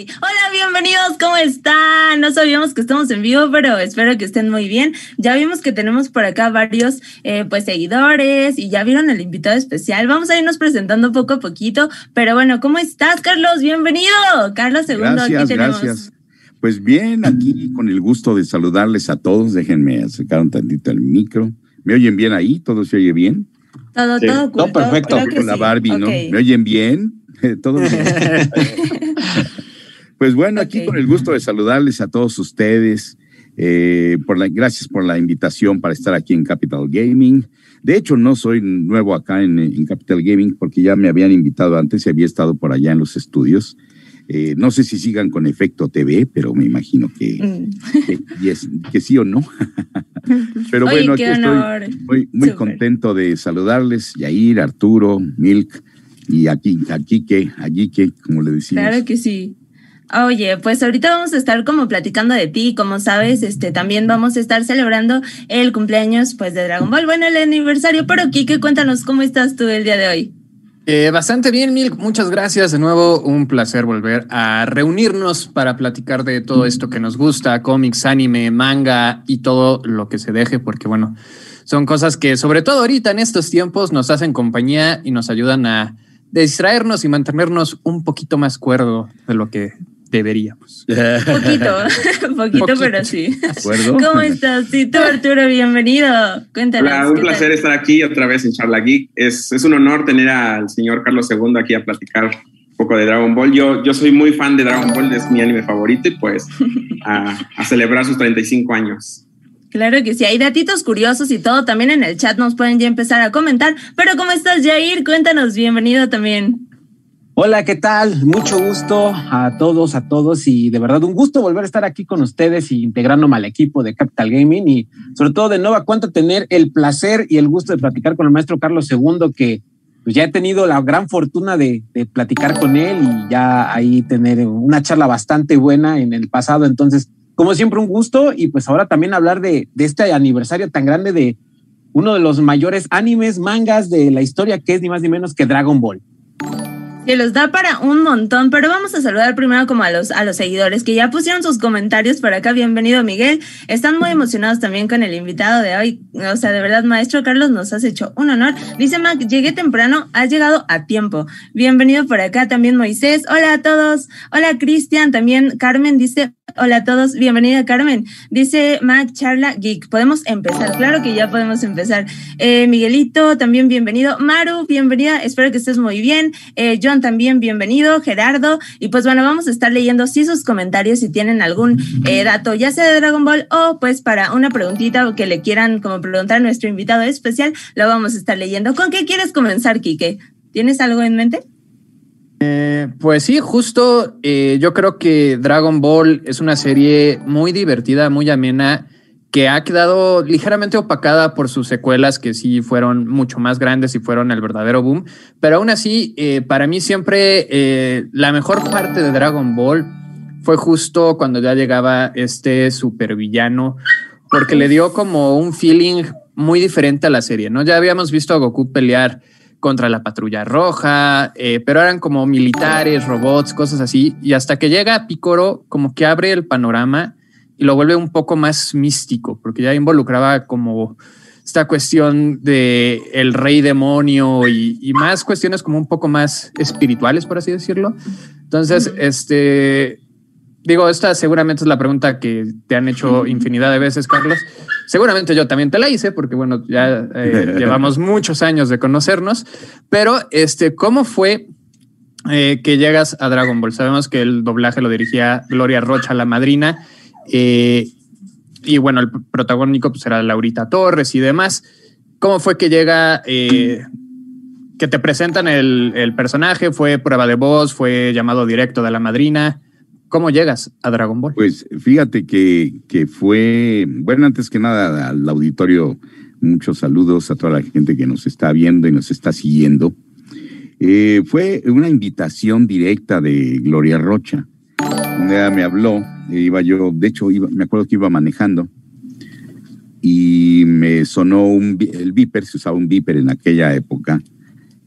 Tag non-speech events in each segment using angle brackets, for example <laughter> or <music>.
Hola, bienvenidos, ¿cómo están? No sabíamos que estamos en vivo, pero espero que estén muy bien. Ya vimos que tenemos por acá varios eh, pues seguidores y ya vieron el invitado especial. Vamos a irnos presentando poco a poquito, pero bueno, ¿cómo estás, Carlos? Bienvenido. Carlos Segundo, aquí tenemos. Gracias. Pues bien, aquí con el gusto de saludarles a todos. Déjenme acercar un tantito el micro. ¿Me oyen bien ahí? ¿Todo se oye bien? Todo, todo No, perfecto. Con la Barbie, ¿no? ¿Me oyen bien? <laughs> todo bien. <laughs> Pues bueno, aquí con el gusto de saludarles a todos ustedes. Eh, por la, gracias por la invitación para estar aquí en Capital Gaming. De hecho, no soy nuevo acá en, Capital Gaming porque ya me habían invitado antes y había estado por allá en los estudios. Eh, no sé si sigan con Efecto TV, pero me imagino que, mm. que, sí o no. <laughs> pero bueno, aquí estoy muy, muy contento de saludarles, Yair, Arturo, Milk y aquí, aquí que, allí que, como le decimos. Claro que sí. Oye, pues ahorita vamos a estar como platicando de ti, como sabes, este también vamos a estar celebrando el cumpleaños pues de Dragon Ball, bueno, el aniversario, pero Kike, cuéntanos cómo estás tú el día de hoy. Eh, bastante bien, Mil. Muchas gracias. De nuevo, un placer volver a reunirnos para platicar de todo esto que nos gusta, cómics, anime, manga y todo lo que se deje, porque bueno, son cosas que sobre todo ahorita en estos tiempos nos hacen compañía y nos ayudan a distraernos y mantenernos un poquito más cuerdo de lo que deberíamos. <laughs> <laughs> Poquito, poquito, pero sí. ¿Cómo estás? Tito Arturo, bienvenido. Cuéntanos. un placer estar aquí otra vez en Charla Geek. Es, es un honor tener al señor Carlos II aquí a platicar un poco de Dragon Ball. Yo, yo soy muy fan de Dragon Ball, es mi anime favorito y pues <laughs> a, a celebrar sus 35 años. Claro que sí, hay datitos curiosos y todo. También en el chat nos pueden ya empezar a comentar. Pero ¿cómo estás, Jair? Cuéntanos, bienvenido también. Hola, ¿qué tal? Mucho gusto a todos, a todos y de verdad un gusto volver a estar aquí con ustedes y integrándome al equipo de Capital Gaming y sobre todo de nueva cuenta tener el placer y el gusto de platicar con el maestro Carlos II que pues ya he tenido la gran fortuna de, platicar con él y ya ahí tener una charla bastante buena en el pasado. Entonces, como siempre, un gusto y pues ahora también hablar de este aniversario tan grande de uno de los mayores animes, mangas de la historia que es ni más ni menos que Dragon Ball que los da para un montón, pero vamos a saludar primero como a los, a los seguidores que ya pusieron sus comentarios por acá. Bienvenido, Miguel. Están muy emocionados también con el invitado de hoy. O sea, de verdad, maestro Carlos, nos has hecho un honor. Dice Mac, llegué temprano, has llegado a tiempo. Bienvenido por acá también Moisés. Hola a todos. Hola Cristian, también Carmen dice, Hola a todos, bienvenida Carmen. Dice Mac Charla Geek. Podemos empezar, claro que ya podemos empezar. Eh, Miguelito, también bienvenido. Maru, bienvenida, espero que estés muy bien. Eh, John, también bienvenido. Gerardo, y pues bueno, vamos a estar leyendo sí sus comentarios si tienen algún eh, dato, ya sea de Dragon Ball o pues para una preguntita o que le quieran como preguntar a nuestro invitado especial, lo vamos a estar leyendo. ¿Con qué quieres comenzar, Kike? ¿Tienes algo en mente? Eh, pues sí, justo eh, yo creo que Dragon Ball es una serie muy divertida, muy amena, que ha quedado ligeramente opacada por sus secuelas que sí fueron mucho más grandes y fueron el verdadero boom. Pero aún así, eh, para mí siempre la mejor parte de Dragon Ball fue justo cuando ya llegaba este supervillano, porque le dio como un feeling muy diferente a la serie, ¿no? Ya habíamos visto a Goku pelear contra la patrulla roja, eh, pero eran como militares, robots, cosas así. Y hasta que llega Picoro, como que abre el panorama y lo vuelve un poco más místico, porque ya involucraba como esta cuestión de el rey demonio y, más cuestiones como un poco más espirituales, por así decirlo. Entonces, este, digo, esta seguramente es la pregunta que te han hecho infinidad de veces, Carlos. Seguramente yo también te la hice porque, bueno, ya eh, <laughs> llevamos muchos años de conocernos, pero este, ¿cómo fue eh, que llegas a Dragon Ball? Sabemos que el doblaje lo dirigía Gloria Rocha, la madrina, eh, y bueno, el protagónico pues era Laurita Torres y demás. ¿Cómo fue que llega, que te presentan el, el personaje? ¿Fue prueba de voz? ¿Fue llamado directo de la madrina? ¿Cómo llegas a Dragon Ball? Pues fíjate que, que fue, bueno, antes que nada al auditorio, muchos saludos a toda la gente que nos está viendo y nos está siguiendo. Eh, fue una invitación directa de Gloria Rocha. Un me habló, iba yo, de hecho, iba, me acuerdo que iba manejando y me sonó un, el viper, se usaba un viper en aquella época,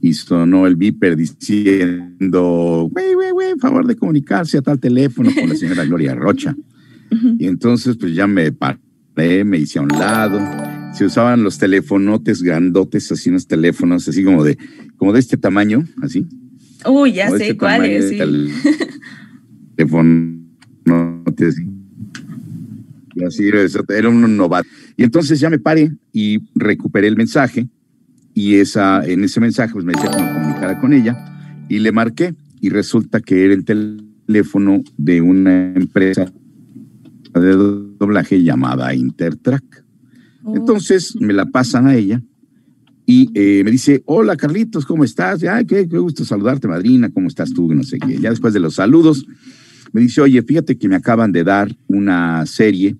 y sonó el viper diciendo, güey, güey, güey, favor de comunicarse a tal teléfono con la señora Gloria Rocha. Y entonces pues ya me paré, me hice a un lado. Se usaban los telefonotes grandotes, así unos teléfonos, así como de, como de este tamaño, así. Uy, ya sé este cuáles, sí. Telefonotes. Y así, era un novato. Y entonces ya me paré y recuperé el mensaje y esa, en ese mensaje pues me decía que me comunicara con ella y le marqué y resulta que era el teléfono de una empresa de doblaje llamada Intertrack. Oh. Entonces me la pasan a ella y eh, me dice, hola Carlitos, ¿cómo estás? Ay, qué, gusto saludarte, madrina, ¿cómo estás tú? No sé qué. Ya después de los saludos, me dice, oye, fíjate que me acaban de dar una serie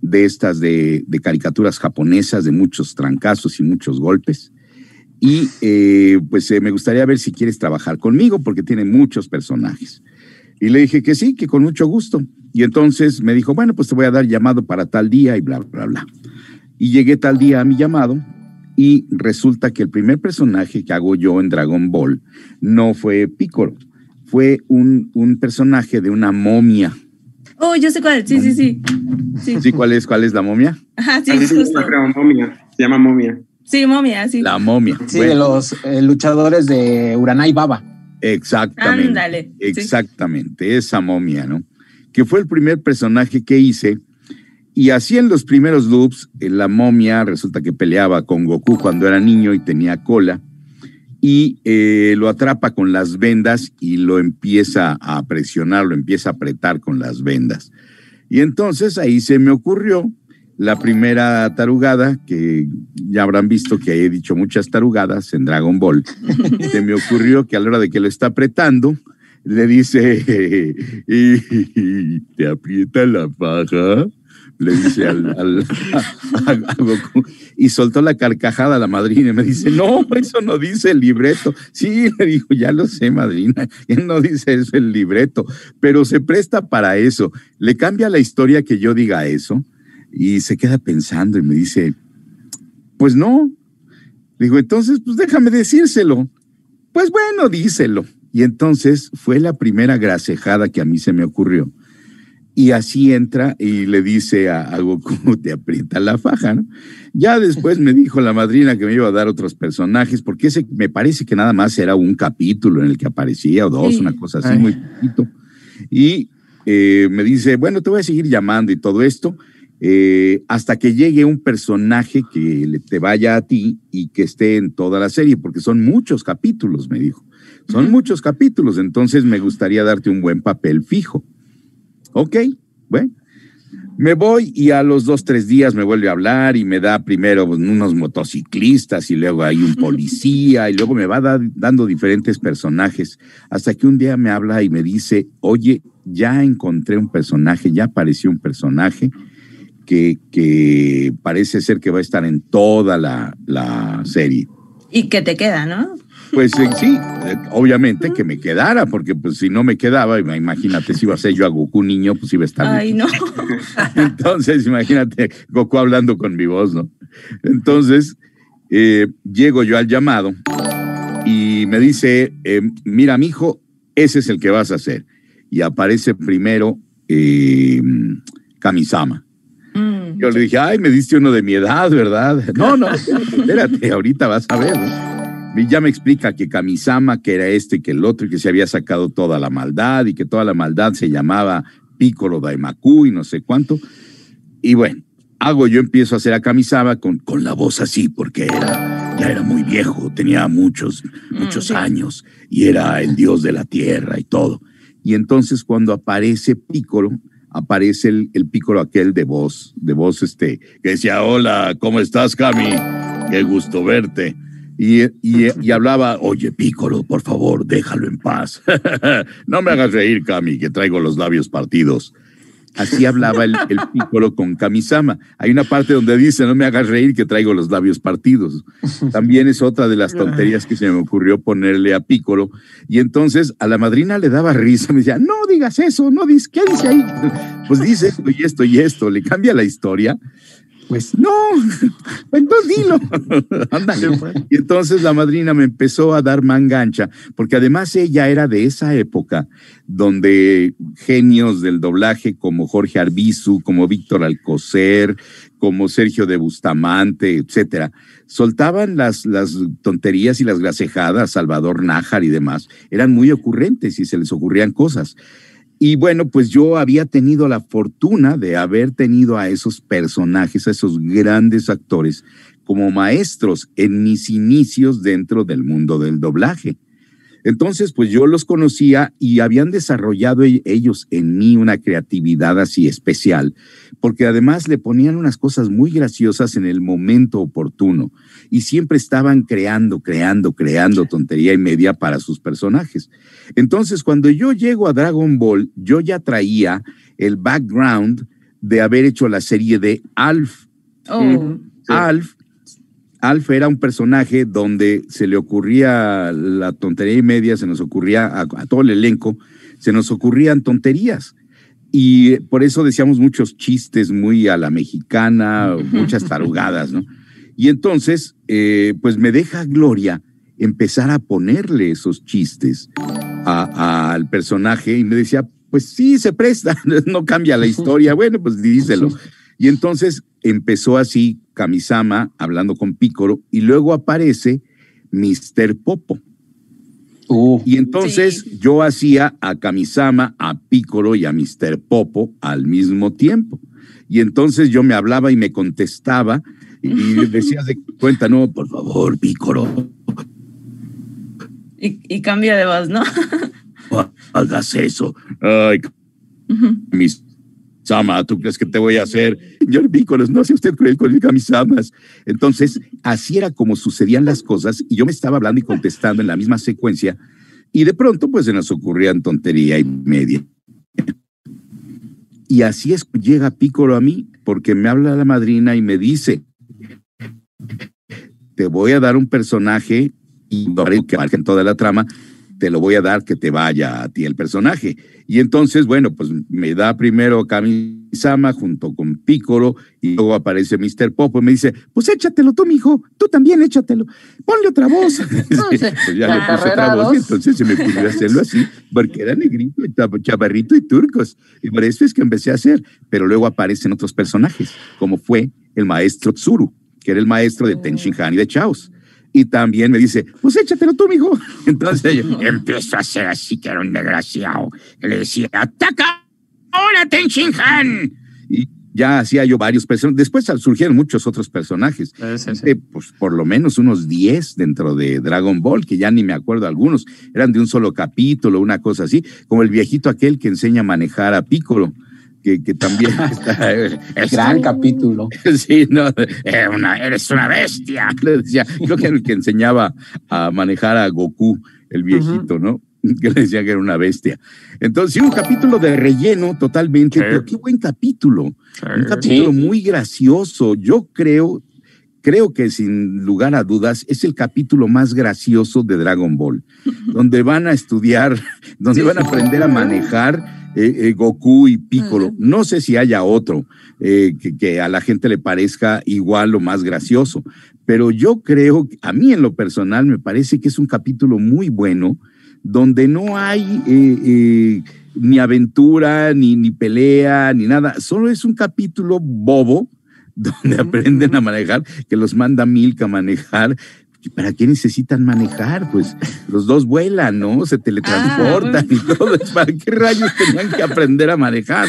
de estas de, de caricaturas japonesas, de muchos trancazos y muchos golpes y eh, pues eh, me gustaría ver si quieres trabajar conmigo porque tiene muchos personajes. Y le dije que sí, que con mucho gusto. Y entonces me dijo, bueno, pues te voy a dar llamado para tal día y bla, bla, bla. Y llegué tal día a mi llamado y resulta que el primer personaje que hago yo en Dragon Ball no fue Piccolo, fue un, un personaje de una momia. Oh, yo sé cuál, sí, sí, sí. Sí, ¿cuál es, cuál es la momia? Ajá, sí, justo. Se llama momia. Sí, momia, sí. La momia. Sí, de los eh, luchadores de Uranai Baba. Exactamente. Ándale. Exactamente, esa momia, ¿no? Que fue el primer personaje que hice. Y así en los primeros loops, eh, la momia resulta que peleaba con Goku cuando era niño y tenía cola. Y eh, lo atrapa con las vendas y lo empieza a presionar, lo empieza a apretar con las vendas. Y entonces ahí se me ocurrió la primera tarugada, que ya habrán visto que he dicho muchas tarugadas en Dragon Ball, <laughs> se me ocurrió que a la hora de que lo está apretando, le dice, <laughs> te aprieta la paja, le dice al, a, Goku, y soltó la carcajada a la madrina y me dice, no, eso no dice el libreto. Sí, le dijo, ya lo sé, madrina, él no dice eso el libreto, pero se presta para eso. Le cambia la historia que yo diga eso y se queda pensando y me dice, pues no. Le digo, entonces, pues déjame decírselo. Pues bueno, díselo. Y entonces fue la primera grasejada que a mí se me ocurrió. Y así entra y le dice a, a Goku, <laughs> te aprieta la faja, ¿no? Ya después me dijo la madrina que me iba a dar otros personajes, porque ese me parece que nada más era un capítulo en el que aparecía o dos, una cosa así, muy poquito. Y eh, me dice, bueno, te voy a seguir llamando y todo esto. Eh, hasta que llegue un personaje que te vaya a ti y que esté en toda la serie, porque son muchos capítulos, me dijo. Son muchos capítulos, entonces me gustaría darte un buen papel fijo. Ok, bueno. Me voy y a los dos, tres días me vuelve a hablar y me da primero unos motociclistas y luego hay un policía y luego me va dando diferentes personajes hasta que un día me habla y me dice, oye, ya encontré un personaje, ya apareció un personaje que, parece ser que va a estar en toda la, serie. Y que te queda, ¿no? Pues eh, sí, eh, obviamente que me quedara, porque pues si no me quedaba, imagínate si iba a ser yo a Goku niño, pues iba a estar. Ay, no. <laughs> Entonces, imagínate Goku hablando con mi voz, ¿no? Entonces, eh, llego yo al llamado y me dice, mira, mi hijo, ese es el que vas a hacer. Y aparece primero Kamisama. Yo le dije, ay, me diste uno de mi edad, ¿verdad? <laughs> No, no, espérate, ahorita vas a ver. Y ya me explica que Kamisama, que era este que el otro, y que se había sacado toda la maldad y que toda la maldad se llamaba Piccolo Daimaku y no sé cuánto. Y bueno, hago, yo empiezo a hacer a Kamisama con, con la voz así, porque era, ya era muy viejo, tenía muchos, mm, muchos años y era el dios de la tierra y todo. Y entonces cuando aparece Piccolo, aparece el, el pícoro aquel de voz, de voz este, que decía, hola, ¿cómo estás, Cami? Qué gusto verte. Y, y, <laughs> hablaba, oye, Pícoro, por favor, déjalo en paz. <laughs> no me hagas reír, Cami, que traigo los labios partidos. Así hablaba el, el Piccolo con Kamisama. Hay una parte donde dice, no me hagas reír que traigo los labios partidos. También es otra de las tonterías que se me ocurrió ponerle a Piccolo. Y entonces a la madrina le daba risa, me decía, no digas eso, no dices, ¿qué dice ahí? Pues dice esto y esto y esto, le cambia la historia. Pues no, <laughs> entonces dilo, <laughs> ándale. Y entonces la madrina me empezó a dar mangancha, porque además ella era de esa época donde genios del doblaje como Jorge Arbizu, como Víctor Alcocer, como Sergio de Bustamante, etcétera, soltaban las, las tonterías y las grasejadas, Salvador Nájar y demás, eran muy ocurrentes y se les ocurrían cosas. Y bueno, pues yo había tenido la fortuna de haber tenido a esos personajes, a esos grandes actores, como maestros en mis inicios dentro del mundo del doblaje. Entonces, pues yo los conocía y habían desarrollado e-, ellos en mí una creatividad así especial, porque además le ponían unas cosas muy graciosas en el momento oportuno y siempre estaban creando, creando, creando tontería y media para sus personajes. Entonces, cuando yo llego a Dragon Ball, yo ya traía el background de haber hecho la serie de Alf. Oh. Alf Alf era un personaje donde se le ocurría la tontería y media, se nos ocurría a, todo el elenco, se nos ocurrían tonterías. Y por eso decíamos muchos chistes muy a la mexicana, <laughs> muchas tarugadas, ¿no? Y entonces, eh, pues me deja Gloria empezar a ponerle esos chistes al personaje y me decía, pues sí, se presta, <laughs> no cambia la historia, <laughs> bueno, pues díselo. Y entonces empezó así Kamisama hablando con Pícoro y luego aparece Mr. Popo. Uh. y entonces yo hacía a Kamisama, a Pícoro y a Mr. Popo al mismo tiempo. Y entonces yo me hablaba y me contestaba y, decías de cuenta, no, por favor, Pícoro. Y, y cambia de voz, ¿no? <laughs> hagas eso. Ay, mis Sama, ¿tú crees que te voy a hacer? Señor Vícoros, no sea usted cruel con mis camisamas. Entonces, así era como sucedían las cosas y yo me estaba hablando y contestando en la misma secuencia y de pronto pues se nos ocurrían tontería y media. Y así es llega Pícoro a mí porque me habla la madrina y me dice, te voy a dar un personaje y que marque en toda la trama te lo voy a dar que te vaya a ti el personaje. Y entonces, bueno, pues me da primero Kamisama junto con Pícoro y luego aparece Mr. Popo y me dice, pues échatelo tú, mijo, tú también échatelo, ponle otra voz. <laughs> <laughs> pues ya le puse otra voz y entonces se me pudo hacerlo así, porque era negrito, chavarrito y turcos. Y por eso es que empecé a hacer, pero luego aparecen otros personajes, como fue el maestro Tsuru, que era el maestro de Ten Han y de Chaos y también me dice, pues échatelo tú, mijo. <laughs> Entonces yo empiezo a hacer así que era un desgraciado. le decía, ataca ahora, Han Y ya hacía yo varios personajes. Después surgieron muchos otros personajes. Eh, pues por lo menos unos 10 dentro de Dragon Ball, que ya ni me acuerdo algunos. Eran de un solo capítulo, una cosa así, como el viejito aquel que enseña a manejar a Piccolo que, también <laughs> está. Es Gran capítulo. <laughs> Sí, no, eres una bestia. <laughs> Le decía, creo que era el que enseñaba a manejar a Goku, el viejito, ¿no? Que le decía que era una bestia. Entonces, un capítulo de relleno totalmente, pero qué buen capítulo. Un capítulo muy gracioso. Yo creo, creo que sin lugar a dudas es el capítulo más gracioso de Dragon Ball, <laughs> donde van a estudiar, <laughs> donde van a aprender a manejar eh, eh, Goku y Piccolo. No sé si haya otro eh, que, a la gente le parezca igual o más gracioso, pero yo creo, a mí en lo personal me parece que es un capítulo muy bueno, donde no hay ni aventura, ni, ni pelea, ni nada, solo es un capítulo bobo donde aprenden a manejar, que los manda Milka a manejar, ¿Para qué necesitan manejar? Pues los dos vuelan, ¿no? Se teletransportan ah, y todo. ¿Para qué rayos tenían que aprender a manejar?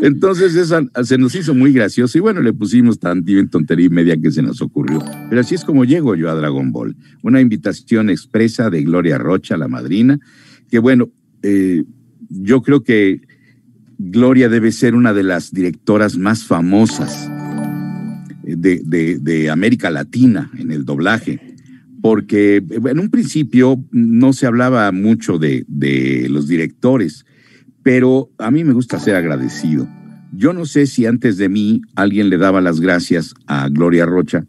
Entonces eso se nos hizo muy gracioso y bueno, le pusimos tanto en tontería y media que se nos ocurrió. Pero así es como llego yo a Dragon Ball. Una invitación expresa de Gloria Rocha, la madrina, que bueno, eh, yo creo que Gloria debe ser una de las directoras más famosas de, de América Latina en el doblaje porque en un principio no se hablaba mucho de, los directores, pero a mí me gusta ser agradecido. Yo no sé si antes de mí alguien le daba las gracias a Gloria Rocha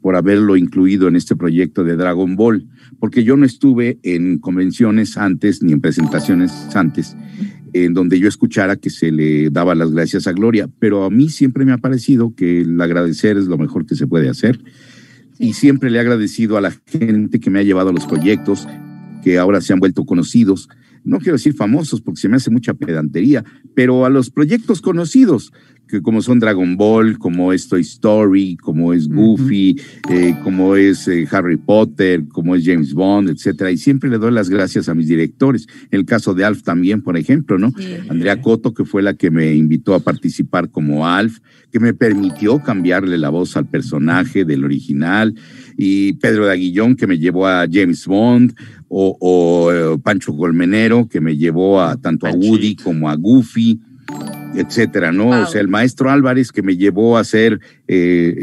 por haberlo incluido en este proyecto de Dragon Ball, porque yo no estuve en convenciones antes ni en presentaciones antes en donde yo escuchara que se le daba las gracias a Gloria, pero a mí siempre me ha parecido que el agradecer es lo mejor que se puede hacer. Y siempre le he agradecido a la gente que me ha llevado a los proyectos, que ahora se han vuelto conocidos. No quiero decir famosos porque se me hace mucha pedantería, pero a los proyectos conocidos, que como son Dragon Ball, como es Toy Story, como es Goofy, eh, como es eh, Harry Potter, como es James Bond, etcétera. Y siempre le doy las gracias a mis directores. El caso de Alf también, por ejemplo, ¿no? Andrea Coto, que fue la que me invitó a participar como Alf, que me permitió cambiarle la voz al personaje del original, y Pedro de Aguillón, que me llevó a James Bond, o, eh, Pancho Colmenero, que me llevó a tanto a Woody como a Goofy etcétera, ¿no? O sea, el maestro Álvarez que me llevó a hacer eh,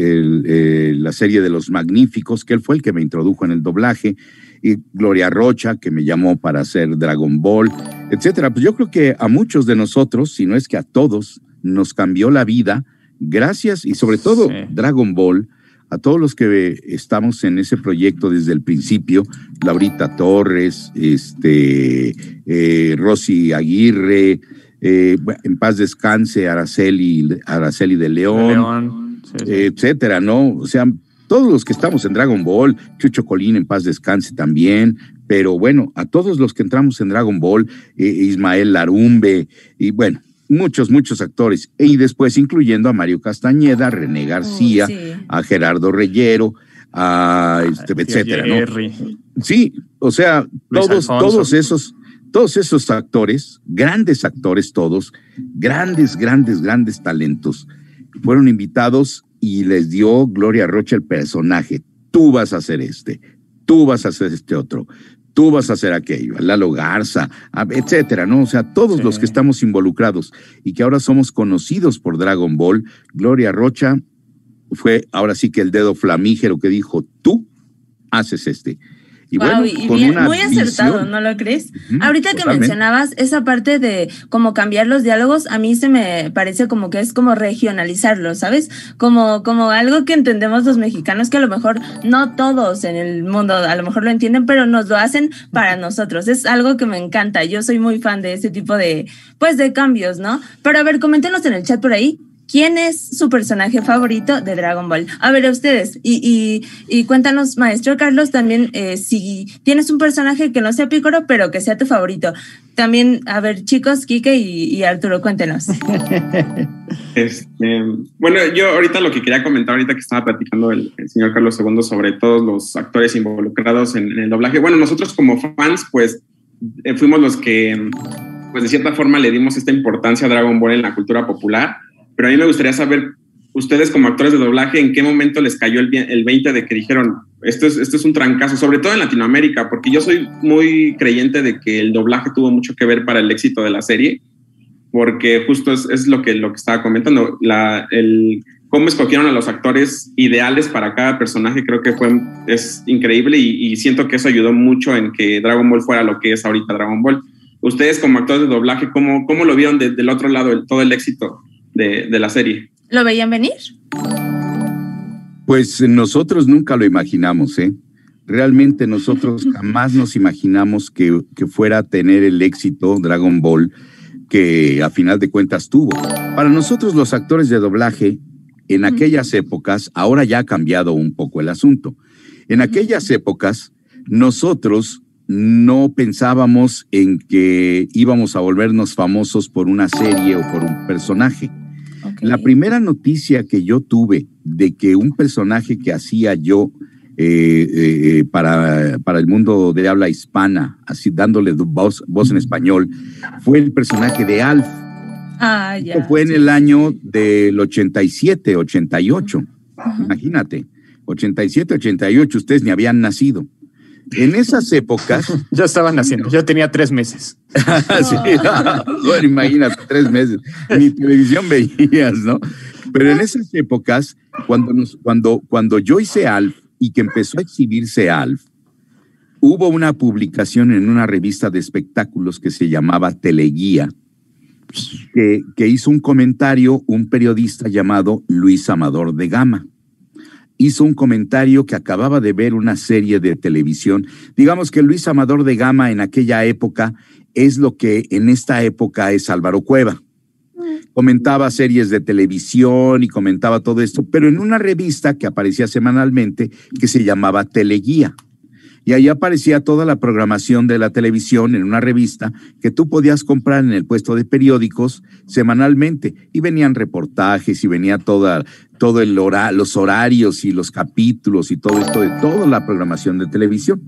eh, la serie de los magníficos, que él fue el que me introdujo en el doblaje, y Gloria Rocha, que me llamó para hacer Dragon Ball, etcétera. Pues yo creo que a muchos de nosotros, si no es que a todos, nos cambió la vida, gracias y sobre todo Dragon Ball, a todos los que estamos en ese proyecto desde el principio, Laurita Torres, este, eh, Rosy Aguirre, eh, en paz descanse Araceli, Araceli de León, etcétera, ¿no? O sea, todos los que estamos en Dragon Ball, Chucho Colín en paz descanse también, pero bueno, a todos los que entramos en Dragon Ball, eh, Ismael Larumbe, y bueno, muchos, muchos actores, y después incluyendo a Mario Castañeda, René oh, García, a Gerardo Reyero, a este, etcétera, ¿no? Sí, o sea, todos, todos esos todos esos actores, grandes actores todos, grandes, grandes, grandes talentos, fueron invitados y les dio Gloria Rocha el personaje. Tú vas a hacer este, tú vas a hacer este otro, tú vas a hacer aquello, Lalo Garza, etcétera, ¿no? O sea, todos los que estamos involucrados y que ahora somos conocidos por Dragon Ball, Gloria Rocha fue ahora sí que el dedo flamígero que dijo, tú haces este. Y bueno, muy acertado, ¿no lo crees? Ahorita que mencionabas esa parte de cómo cambiar los diálogos, a mí se me parece como que es como regionalizarlo, ¿sabes? Como, como algo que entendemos los mexicanos, que a lo mejor no todos en el mundo a lo mejor lo entienden, pero nos lo hacen para nosotros. Es algo que me encanta. Yo soy muy fan de ese tipo de, pues, de cambios, ¿no? Pero a ver, coméntenos en el chat por ahí, ¿Quién es su personaje favorito de Dragon Ball? A ver, a ustedes. Y, y, cuéntanos, maestro Carlos, también eh, si tienes un personaje que no sea Pícoro, pero que sea tu favorito. También, a ver, chicos, Kike y, Arturo, cuéntenos. <laughs> Este, bueno, yo ahorita lo que quería comentar, ahorita que estaba platicando el, señor Carlos II sobre todos los actores involucrados en, el doblaje. Bueno, nosotros como fans, pues eh, fuimos los que, pues de cierta forma, le dimos esta importancia a Dragon Ball en la cultura popular pero a mí me gustaría saber, ustedes como actores de doblaje, ¿en qué momento les cayó el, el 20 de que dijeron, esto es, esto es un trancazo, sobre todo en Latinoamérica, porque yo soy muy creyente de que el doblaje tuvo mucho que ver para el éxito de la serie, porque justo es, lo, que, lo que estaba comentando, la, el, cómo escogieron a los actores ideales para cada personaje, creo que fue, es increíble y, siento que eso ayudó mucho en que Dragon Ball fuera lo que es ahorita Dragon Ball. Ustedes como actores de doblaje, ¿cómo, cómo lo vieron desde el otro lado, todo el éxito de, la serie. ¿Lo veían venir? Pues nosotros nunca lo imaginamos, ¿eh? Realmente nosotros <laughs> jamás nos imaginamos que, que, fuera a tener el éxito Dragon Ball que a final de cuentas tuvo. Para nosotros los actores de doblaje, en aquellas épocas, ahora ya ha cambiado un poco el asunto. En aquellas épocas, nosotros no pensábamos en que íbamos a volvernos famosos por una serie o por un personaje. La primera noticia que yo tuve de que un personaje que hacía yo eh, eh, para, para, el mundo de habla hispana, así dándole voz, voz en español, fue el personaje de Alf. Ah, ya. Fue en el año del 87, 88. Imagínate, 87, 88, ustedes ni habían nacido. En esas épocas. <laughs> Yo estaba naciendo, yo tenía tres meses. <laughs> sí, <laughs> bueno, imagínate, tres meses. Ni televisión veías, ¿no? Pero en esas épocas, cuando, nos, cuando, cuando yo hice Alf y que empezó a exhibirse Alf, hubo una publicación en una revista de espectáculos que se llamaba Teleguía, que, que hizo un comentario un periodista llamado Luis Amador de Gama hizo un comentario que acababa de ver una serie de televisión. Digamos que Luis Amador de Gama en aquella época es lo que en esta época es Álvaro Cueva. Comentaba series de televisión y comentaba todo esto, pero en una revista que aparecía semanalmente que se llamaba Teleguía. Y ahí aparecía toda la programación de la televisión en una revista que tú podías comprar en el puesto de periódicos semanalmente. Y venían reportajes y venía toda, todo el los horarios y los capítulos y todo esto de toda la programación de televisión.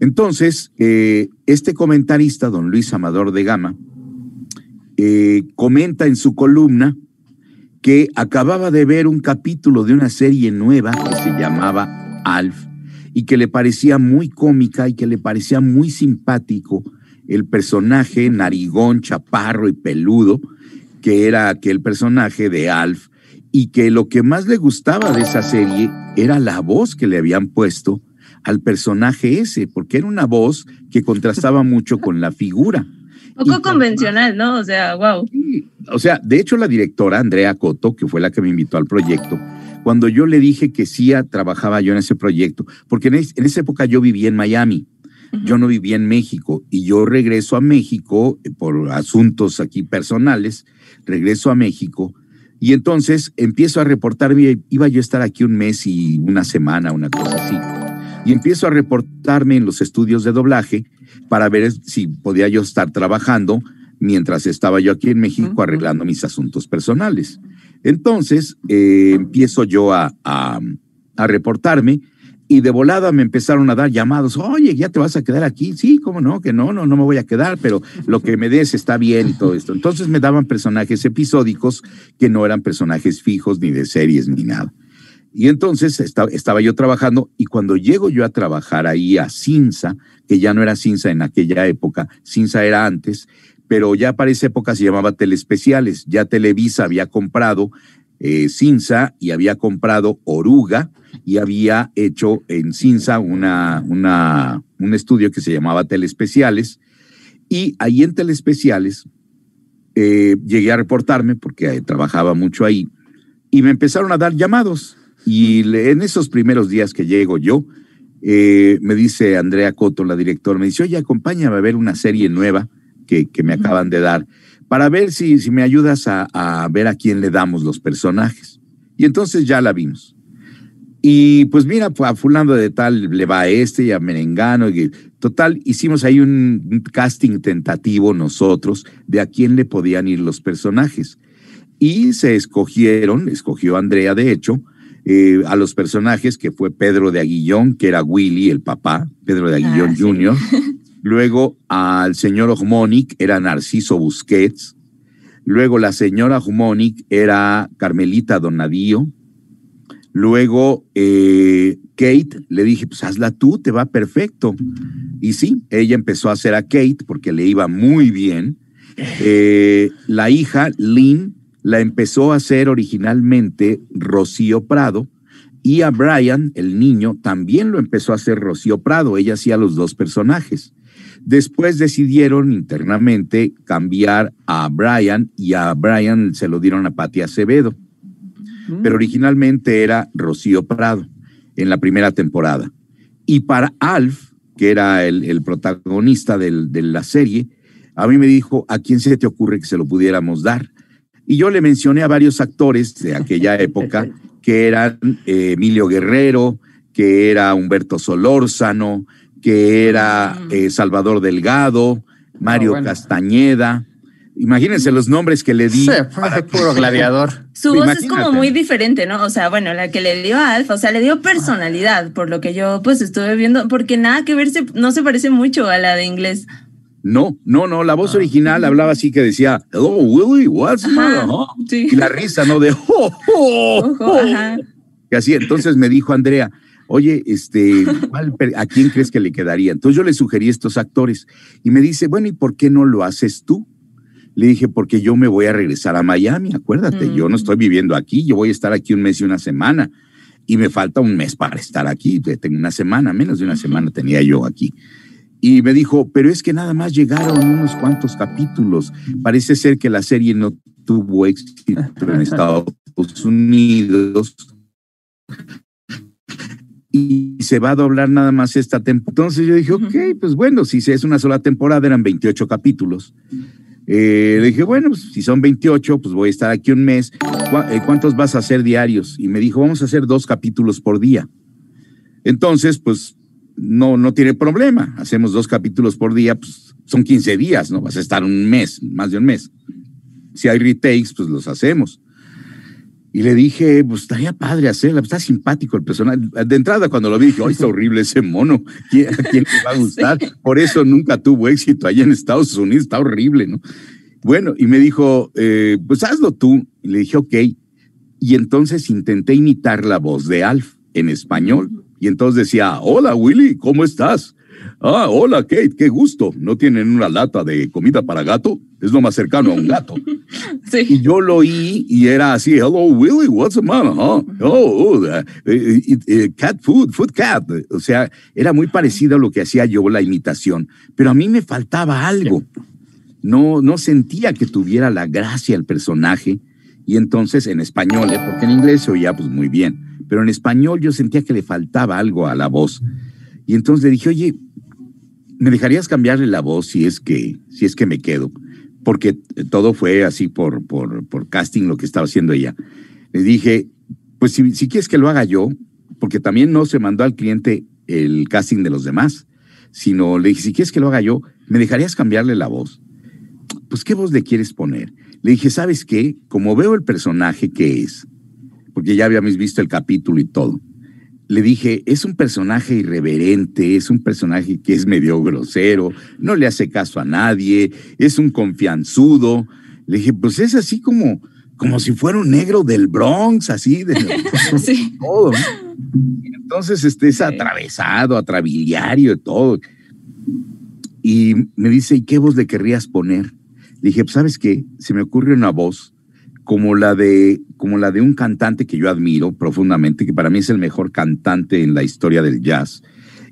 Entonces, eh, este comentarista, don Luis Amador de Gama, eh, comenta en su columna que acababa de ver un capítulo de una serie nueva que se llamaba Alf y que le parecía muy cómica y que le parecía muy simpático el personaje narigón, chaparro y peludo, que era aquel personaje de Alf, y que lo que más le gustaba de esa serie era la voz que le habían puesto al personaje ese, porque era una voz que contrastaba mucho con la figura. <laughs> Poco convencional, ¿no? O sea, wow. O sea, de hecho la directora Andrea Coto, que fue la que me invitó al proyecto, cuando yo le dije que sí trabajaba yo en ese proyecto, porque en, esa época yo vivía en Miami, yo no vivía en México y yo regreso a México eh, por asuntos aquí personales, regreso a México y entonces empiezo a reportarme, iba yo a estar aquí un mes y una semana, una cosa así y empiezo a reportarme en los estudios de doblaje para ver si podía yo estar trabajando mientras estaba yo aquí en México arreglando mis asuntos personales. Entonces eh, empiezo yo a, a, reportarme y de volada me empezaron a dar llamados, oye, ya te vas a quedar aquí, sí, cómo no, que no, no, no me voy a quedar, pero lo que me des está bien y todo esto. Entonces me daban personajes episódicos que no eran personajes fijos ni de series ni nada. Y entonces estaba, yo trabajando y cuando llego yo a trabajar ahí a Cinza, que ya no era Cinza en aquella época, Cinza era antes, pero ya para esa época se llamaba Telespeciales, ya Televisa había comprado eh, Cinza y había comprado Oruga y había hecho en Cinza una, un estudio que se llamaba Telespeciales. Y ahí en Telespeciales eh, llegué a reportarme porque trabajaba mucho ahí y me empezaron a dar llamados. Y en esos primeros días que llego yo, eh, me dice Andrea Coto, la directora, me dice, oye, acompáñame a ver una serie nueva que, que me acaban de dar, para ver si, si me ayudas a, a, ver a quién le damos los personajes. Y entonces ya la vimos. Y pues mira, a fulano de tal le va a este y a Merengano. Y, total, hicimos ahí un casting tentativo nosotros de a quién le podían ir los personajes. Y se escogieron, escogió Andrea de hecho, eh, a los personajes que fue Pedro de Aguillón, que era Willy, el papá, Pedro de Aguillón ah, Jr. <laughs> Luego al señor Ojmonic era Narciso Busquets. Luego la señora Ojmonic era Carmelita Donadío. Luego eh, Kate, le dije, pues hazla tú, te va perfecto. Y sí, ella empezó a hacer a Kate porque le iba muy bien. Eh, la hija, Lynn, la empezó a hacer originalmente Rocío Prado y a Brian, el niño, también lo empezó a hacer Rocío Prado. Ella hacía los dos personajes. Después decidieron internamente cambiar a Brian y a Brian se lo dieron a Patti Acevedo. Mm. Pero originalmente era Rocío Prado en la primera temporada. Y para Alf, que era el, protagonista de la serie, a mí me dijo, ¿a quién se te ocurre que se lo pudiéramos dar? Y yo le mencioné a varios actores de aquella <laughs> época, que eran eh, Emilio Guerrero, que era Humberto Solórzano, que era mm. eh, Salvador Delgado, Mario ah, Castañeda. Imagínense los nombres que le di. Sí, puro gladiador. Su voz es como muy diferente, ¿no? O sea, bueno, la que le dio a Alfa, o sea, le dio personalidad, por lo que yo pues estuve viendo, porque nada que verse, no se parece mucho a la de inglés. No, no, no, la voz ah. original hablaba así que decía, hello Willy, what's the Y la risa, ¿no? De, oh, oh, oh. Y así, entonces me dijo Andrea, oye, este, <laughs> ¿a quién crees que le quedaría? Entonces yo le sugerí estos actores y me dice, bueno, ¿y por qué no lo haces tú? Le dije, porque yo me voy a regresar a Miami, acuérdate, yo no estoy mm. viviendo aquí, yo voy a estar aquí un mes y una semana y me falta un mes para estar aquí, tengo una semana, menos de una semana tenía yo aquí. Y me dijo, pero es que nada más llegaron unos cuantos capítulos. Parece ser que la serie no tuvo éxito en <laughs> Estados Unidos. Y se va a doblar nada más esta temporada. Entonces yo dije, ok, pues bueno, si es una sola temporada, eran 28 capítulos. Eh, le dije, bueno, pues, si son 28, pues voy a estar aquí un mes. Eh, ¿Cuántos vas a hacer diarios? Y me dijo, vamos a hacer dos capítulos por día. Entonces, pues no, no tiene problema. Hacemos dos capítulos por día, pues son 15 días, ¿no? Vas a estar un mes, más de un mes. Si hay retakes, pues los hacemos. Y le dije, pues estaría padre hacerla, está simpático el personaje. De entrada, cuando lo vi, dije, ¡ay, está <laughs> horrible ese mono! ¿Quién, ¿A quién le va a gustar? Por eso nunca tuvo éxito allá en Estados Unidos, está horrible, ¿no? Bueno, y me dijo, eh, pues hazlo tú. Y le dije, ok. Y entonces intenté imitar la voz de Alf en español. Y entonces decía, hola Willy, ¿cómo estás? Ah, hola Kate, qué gusto. ¿No tienen una lata de comida para gato? Es lo más cercano a un gato. <laughs> Sí. Y yo lo oí y era así, hello Willy, what's the matter? Oh, oh uh, uh, cat food, food cat. O sea, era muy parecido a lo que hacía yo la imitación, pero a mí me faltaba algo. No, no sentía que tuviera la gracia el personaje y entonces en español, ¿eh? porque en inglés se oía pues muy bien, pero en español yo sentía que le faltaba algo a la voz. Y entonces le dije, oye, ¿me dejarías cambiarle la voz si es que, si es que me quedo? Porque todo fue así por, por, por casting lo que estaba haciendo ella. Le dije, pues si, si quieres que lo haga yo, porque también no se mandó al cliente el casting de los demás, sino le dije, si quieres que lo haga yo, ¿me dejarías cambiarle la voz? Pues, ¿qué voz le quieres poner? Le dije, ¿sabes qué? Como veo el personaje que es, porque ya habíamos visto el capítulo y todo, le dije, es un personaje irreverente, es un personaje que es medio grosero, no le hace caso a nadie, es un confianzudo. Le dije, pues es así como, como si fuera un negro del Bronx, así de <laughs> sí. todo. Entonces, este es atravesado, atrabiliario, todo. Y me dice, ¿y qué voz le querrías poner? Le dije, pues, ¿sabes qué? Se me ocurre una voz como la de como la de un cantante que yo admiro profundamente, que para mí es el mejor cantante en la historia del jazz.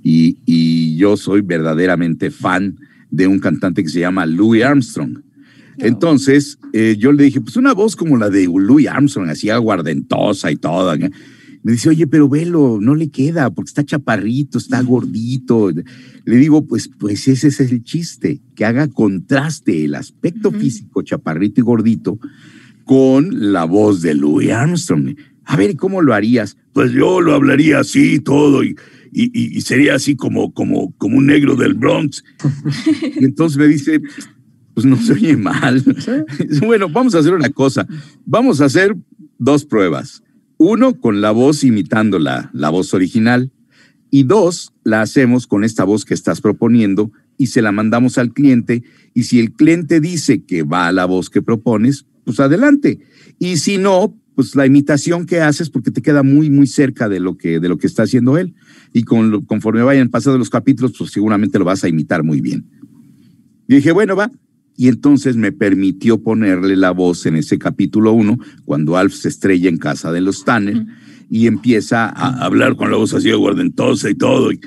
Y, y yo soy verdaderamente fan de un cantante que se llama Louis Armstrong. Entonces, eh, yo le dije, pues una voz como la de Louis Armstrong, así aguardentosa y toda. Me dice, oye, pero velo, no le queda, porque está chaparrito, está gordito. Le digo, pues, pues ese es el chiste, que haga contraste el aspecto físico, chaparrito y gordito, con la voz de Louis Armstrong. A ver, ¿cómo lo harías? Pues yo lo hablaría así todo y, y, sería así como, como, como un negro del Bronx. y entonces me dice, pues no se oye mal. <laughs> bueno, vamos a hacer una cosa. Vamos a hacer dos pruebas. Uno, con la voz imitando la, la voz original. Y dos, la hacemos con esta voz que estás proponiendo y se la mandamos al cliente. Y si el cliente dice que va a la voz que propones, pues adelante. Y si no, pues la imitación que haces porque te queda muy, muy cerca de lo que, de lo que está haciendo él. Y con, conforme vayan pasando los capítulos, pues seguramente lo vas a imitar muy bien. Y dije, bueno, va. Y entonces me permitió ponerle la voz en ese capítulo uno, cuando Alf se estrella en casa de los Tanner y empieza a hablar con la voz así de guardentosa y todo. Y,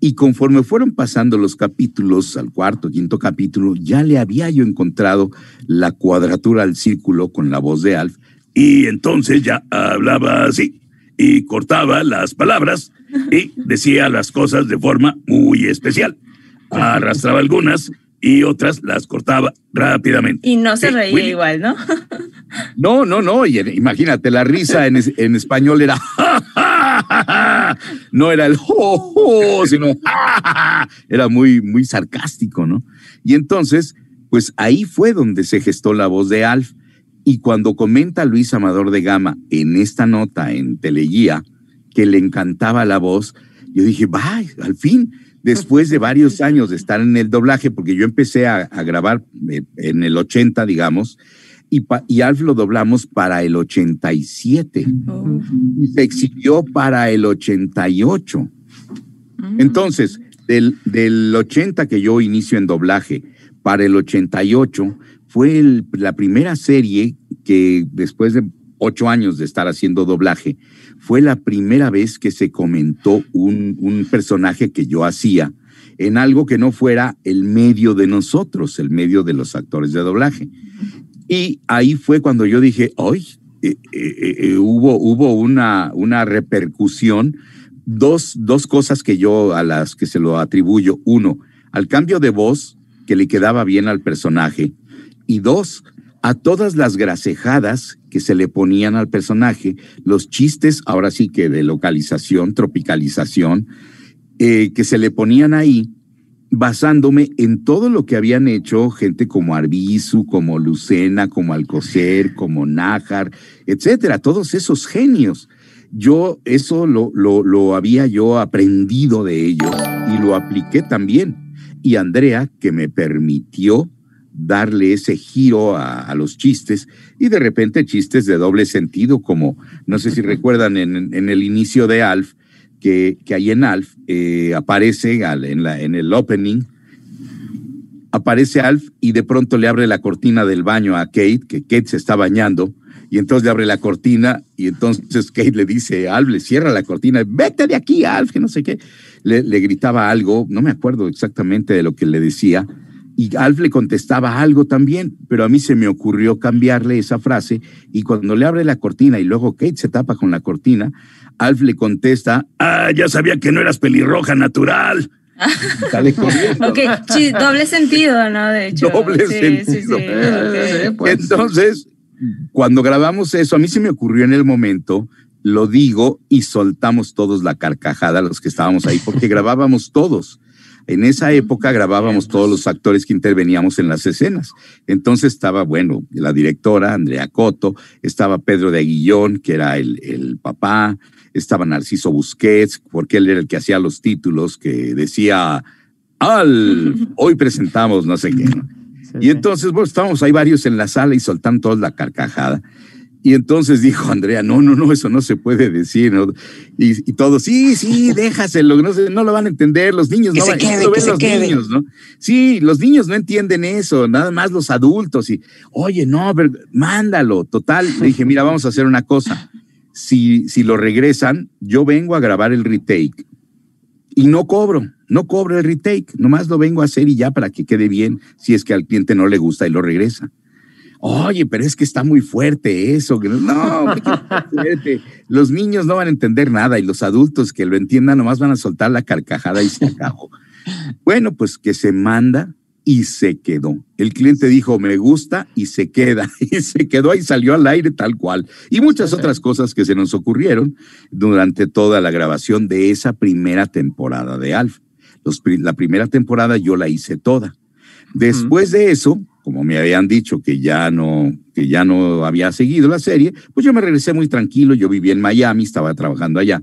y conforme fueron pasando los capítulos, al cuarto, quinto capítulo, ya le había yo encontrado la cuadratura al círculo con la voz de Alf. Y entonces ya hablaba así y cortaba las palabras y decía las cosas de forma muy especial. Arrastraba algunas y otras las cortaba rápidamente. Y no se reía igual, ¿no? no, no, no. Y imagínate, la risa en, en español era <laughs> <laughs> no era el jo, sino era muy, muy sarcástico, ¿no? Y entonces, pues ahí fue donde se gestó la voz de Alf. Y cuando comenta Luis Amador de Gama en esta nota en Teleguía que le encantaba la voz, yo dije, va, al fin, después de varios años de estar en el doblaje, porque yo empecé a, a grabar eh, en el 80, digamos, y, Alf lo doblamos para el 87 y se exhibió para el 88. Mm. Entonces, del, del 80 que yo inicio en doblaje para el 88 fue la primera serie que después de ocho años de estar haciendo doblaje, fue la primera vez que se comentó un, un personaje que yo hacía en algo que no fuera el medio de nosotros, el medio de los actores de doblaje. Y ahí fue cuando yo dije, hoy eh, eh, eh, hubo, hubo una, una repercusión dos, dos cosas que yo a las que se lo atribuyo. Uno, al cambio de voz que le quedaba bien al personaje. Y dos, a todas las gracejadas que se le ponían al personaje, los chistes, ahora sí que de localización, tropicalización, que se le ponían ahí, basándome en todo lo que habían hecho gente como Arbizu, como Lucena, como Alcocer, como Nájar, etcétera, todos esos genios. Yo eso lo, lo, lo había yo aprendido de ellos y lo apliqué también. Y Andrea, que me permitió darle ese giro a, los chistes y de repente chistes de doble sentido, como no sé si recuerdan en, el inicio de Alf, que, que ahí en Alf eh, aparece en, la, en el opening, aparece Alf y de pronto le abre la cortina del baño a Kate, que Kate se está bañando, y entonces le abre la cortina y entonces <laughs> Kate le dice Alf, le cierra la cortina, vete de aquí, Alf, que no sé qué. Le, le gritaba algo, no me acuerdo exactamente de lo que le decía, y Alf le contestaba algo también, pero a mí se me ocurrió cambiarle esa frase y cuando le abre la cortina y luego Kate se tapa con la cortina, Alf le contesta, ah, ya sabía que no eras pelirroja natural. <laughs> ok, sí, doble sentido, ¿no? De hecho. Doble sentido. Pues. Entonces, cuando grabamos eso, a mí se me ocurrió en el momento, lo digo y soltamos todos la carcajada, los que estábamos ahí, porque <laughs> grabábamos todos. En esa época grabábamos todos los actores que interveníamos en las escenas. Entonces estaba, bueno, la directora, Andrea Coto, estaba Pedro de Aguillón, que era el, papá, estaba Narciso Busquets, porque él era el que hacía los títulos, que decía, al, <laughs> hoy presentamos no sé qué. y entonces, bueno, estábamos ahí varios en la sala y soltando toda la carcajada. Y entonces dijo Andrea, no, no, no, eso no se puede decir. Y, y todos, sí, sí, <laughs> déjaselo, no, no lo van a entender, los niños no van a los niños, ¿no? Sí, los niños no entienden eso, nada más los adultos. Y, oye, no, mándalo, total. Le dije, mira, vamos a hacer una cosa. Si, si lo regresan, yo vengo a grabar el retake y no cobro, no cobro el retake, nomás lo vengo a hacer y ya para que quede bien, si es que al cliente no le gusta y lo regresa oye, pero es que está muy fuerte eso. No, los niños no van a entender nada y los adultos que lo entiendan nomás van a soltar la carcajada y se acabó. Bueno, pues que se manda y se quedó. El cliente dijo, me gusta y se queda. <laughs> Y se quedó y salió al aire tal cual. Y muchas otras cosas que se nos ocurrieron durante toda la grabación de esa primera temporada de Alf. la primera temporada yo la hice toda. Después de eso, como me habían dicho que ya no, que ya no había seguido la serie, pues yo me regresé muy tranquilo, yo vivía en Miami, estaba trabajando allá.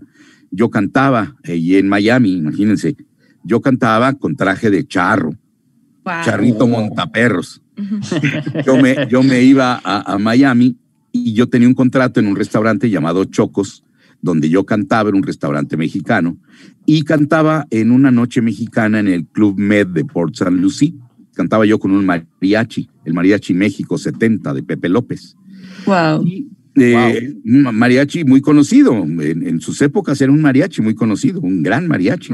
Yo cantaba y en Miami, imagínense, yo cantaba con traje de charro, charrito montaperros. yo, me, <laughs> yo me iba a, a Miami y yo tenía un contrato en un restaurante llamado Chocos, donde yo cantaba en un restaurante mexicano y cantaba en una noche mexicana en el Club Med de Port St. Lucie cantaba yo con un mariachi, el Mariachi México 70 de Pepe López. Wow. Eh, mariachi muy conocido, en, sus épocas era un mariachi muy conocido, un gran mariachi.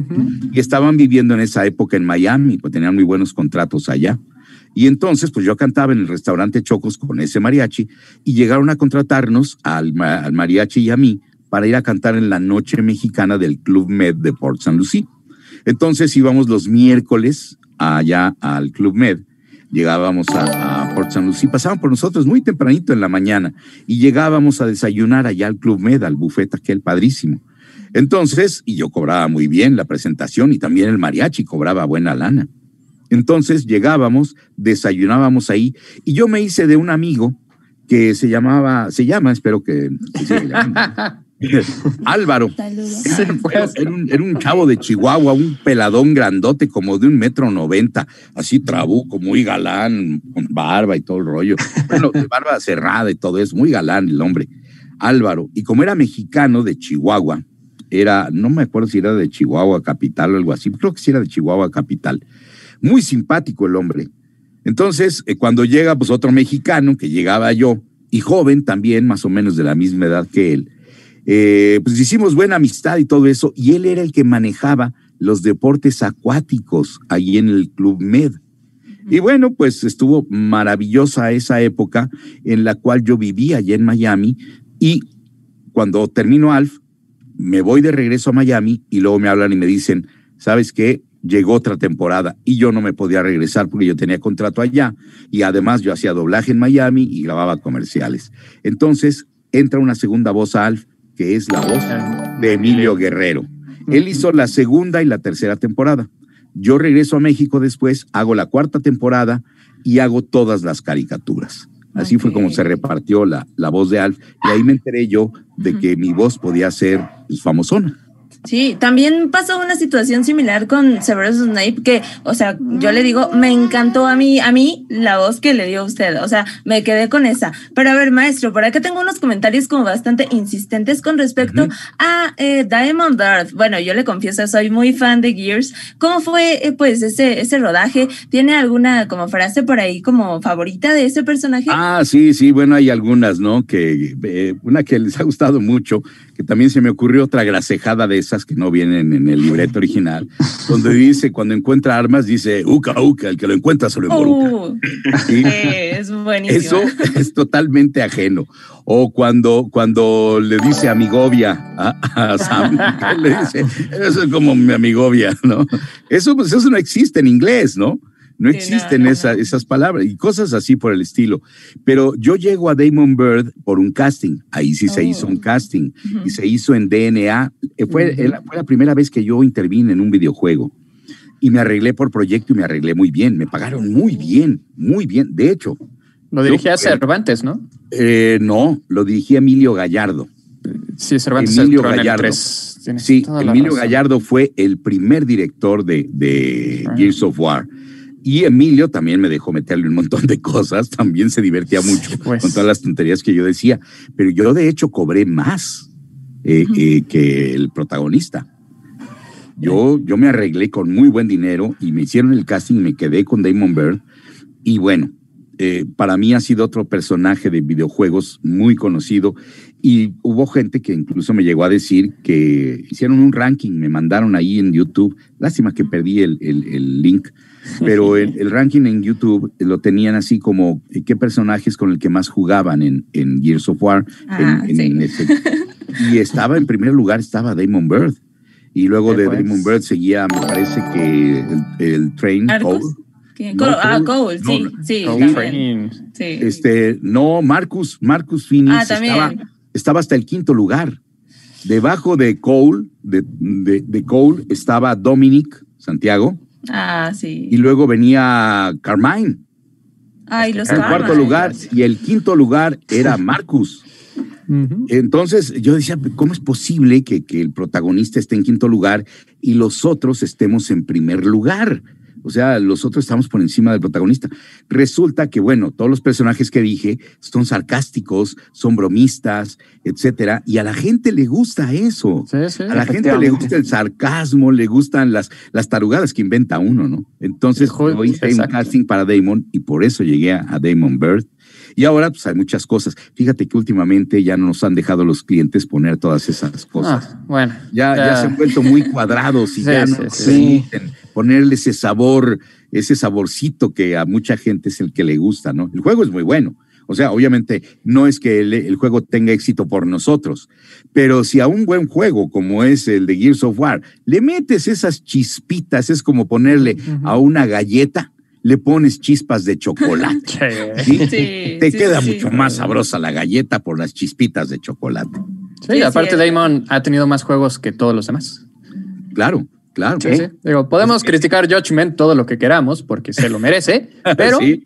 Y estaban viviendo en esa época en Miami, pues tenían muy buenos contratos allá. Y entonces, pues yo cantaba en el restaurante Chocos con ese mariachi y llegaron a contratarnos al, al mariachi y a mí para ir a cantar en la noche mexicana del Club Med de Port St. Lucie. Entonces íbamos los miércoles allá al Club Med. Llegábamos a, Port San Lucie, pasaban por nosotros muy tempranito en la mañana y llegábamos a desayunar allá al Club Med, al buffet aquel padrísimo. Entonces, y yo cobraba muy bien la presentación y también el mariachi cobraba buena lana. Entonces llegábamos, desayunábamos ahí y yo me hice de un amigo que se llamaba, se llama, espero que, <laughs> Álvaro. Era un, chavo de Chihuahua, un peladón grandote como de un metro noventa, así trabuco, muy galán, con barba y todo el rollo. Bueno, de barba cerrada y todo eso, muy galán el hombre. Álvaro. Y como era mexicano de Chihuahua, era, no me acuerdo si era de Chihuahua capital o algo así, creo que sí era de Chihuahua capital. Muy simpático el hombre. Entonces, eh, cuando llega pues otro mexicano, que llegaba yo, y joven también, más o menos de la misma edad que él, eh, pues hicimos buena amistad y todo eso, y él era el que manejaba los deportes acuáticos ahí en el Club Med. Y bueno, pues estuvo maravillosa esa época en la cual yo vivía allá en Miami y cuando terminó Alf, me voy de regreso a Miami y luego me hablan y me dicen, ¿sabes qué? Llegó otra temporada y yo no me podía regresar porque yo tenía contrato allá y además yo hacía doblaje en Miami y grababa comerciales. Entonces entra una segunda voz a Alf, que es la voz de Emilio Guerrero. Él hizo la segunda y la tercera temporada. Yo regreso a México después, hago la cuarta temporada y hago todas las caricaturas. Así fue como se repartió la, la voz de Alf y ahí me enteré yo de que mi voz podía ser pues, famosona. Sí, también pasó una situación similar con Severus Snape, que, o sea, yo le digo, me encantó a mí, a mí la voz que le dio usted, o sea, me quedé con esa. Pero a ver, maestro, por acá tengo unos comentarios como bastante insistentes con respecto a eh, Diamond Earth. Bueno, yo le confieso, soy muy fan de Gears. ¿Cómo fue, eh, pues, ese, ese rodaje? ¿Tiene alguna como frase por ahí como favorita de ese personaje? Ah, sí, sí, bueno, hay algunas, ¿no? Que eh, una que les ha gustado mucho, que también se me ocurrió otra grasejada de esas que no vienen en el libreto original, donde dice, cuando encuentra armas, dice, uca, uca, el que lo encuentra se lo emboruca. Uh, sí, es buenísimo. Eso es totalmente ajeno. O cuando, cuando le dice amigovia a, a Sam, <laughs> le dice, eso es como mi amigovia, ¿no? Eso, pues, eso no existe en inglés, ¿no? No Sí, existen no, no, esa- no. esas palabras y cosas así por el estilo. Pero yo llego a Damon Bird por un casting. Ahí sí se Oh. hizo un casting Ujú. y se hizo en DNA. Eh, Fue, fue la primera vez que yo intervine en un videojuego y me arreglé por proyecto y me arreglé muy bien. Me pagaron muy bien, muy bien. De hecho, Lo dirigía Yo- Cervantes, ¿no? eh, no, lo dirigí Emilio Gallardo. Sí, Cervantes Emilio entró en el Gallardo. Sí, Emilio razón. Gallardo fue el primer director de, de. Gears of War. Y Emilio también me dejó meterle un montón de cosas, también se divertía mucho Pues. con todas las tonterías que yo decía. Pero yo de hecho cobré más eh, eh, que el protagonista. Yo, yo me arreglé con muy buen dinero y me hicieron el casting me quedé con Damon Bird. Y bueno, eh, para mí ha sido otro personaje de videojuegos muy conocido y hubo gente que incluso me llegó a decir que hicieron un ranking, me mandaron ahí en YouTube. Lástima que perdí el, el- el link, pero <laughs> el, el ranking en YouTube lo tenían así como eh, qué personajes con el que más jugaban en, en Gears of War. Ah, en- en sí. ese- y estaba en primer lugar, estaba Damon Bird. Y luego ¿Qué de pues? Damon Bird seguía, me parece que el, el Train ¿Arcus? Cole. ¿Quién? No, ah, Cole. Sí, No, sí, Cole. Train. Sí. Este, no, Marcus, Marcus Phoenix Ah, estaba, estaba hasta el quinto lugar. Debajo de Cole, de, de- de Cole estaba Dominic Santiago Ah, sí. y luego venía Carmine Ay, los en cuarto lugar y el quinto lugar era Marcus. Entonces yo decía, ¿cómo es posible que, que el protagonista esté en quinto lugar y los otros estemos en primer lugar? O sea, los otros estamos por encima del protagonista. Resulta que, bueno, todos los personajes que dije son sarcásticos, son bromistas, etcétera, y a la gente le gusta eso. Sí, sí. A la gente le gusta el sarcasmo, le gustan las, las tarugadas que inventa uno, ¿no? Entonces, yo hice un casting para Damon y por eso llegué a, a Damon Bird. Y ahora, pues hay muchas cosas. Fíjate que últimamente ya no nos han dejado los clientes poner todas esas cosas. Ah, bueno. ya, ya se han vuelto muy cuadrados y Sí, ya sí, no sí. permiten ponerle ese sabor, ese saborcito que a mucha gente es el que le gusta, ¿no? El juego es muy bueno. O sea, obviamente no es que el, el juego tenga éxito por nosotros, pero si a un buen juego como es el de Gears of War le metes esas chispitas, es como ponerle a una galleta, le pones chispas de chocolate. <laughs> Sí. ¿sí? Te sí, queda sí. mucho más sabrosa la galleta por las chispitas de chocolate. Sí, Sí, aparte sí. Damon ha tenido más juegos que todos los demás. Claro, claro. Sí, sí. Digo, podemos criticar Judgment todo lo que queramos porque se lo merece, <laughs> pero Sí.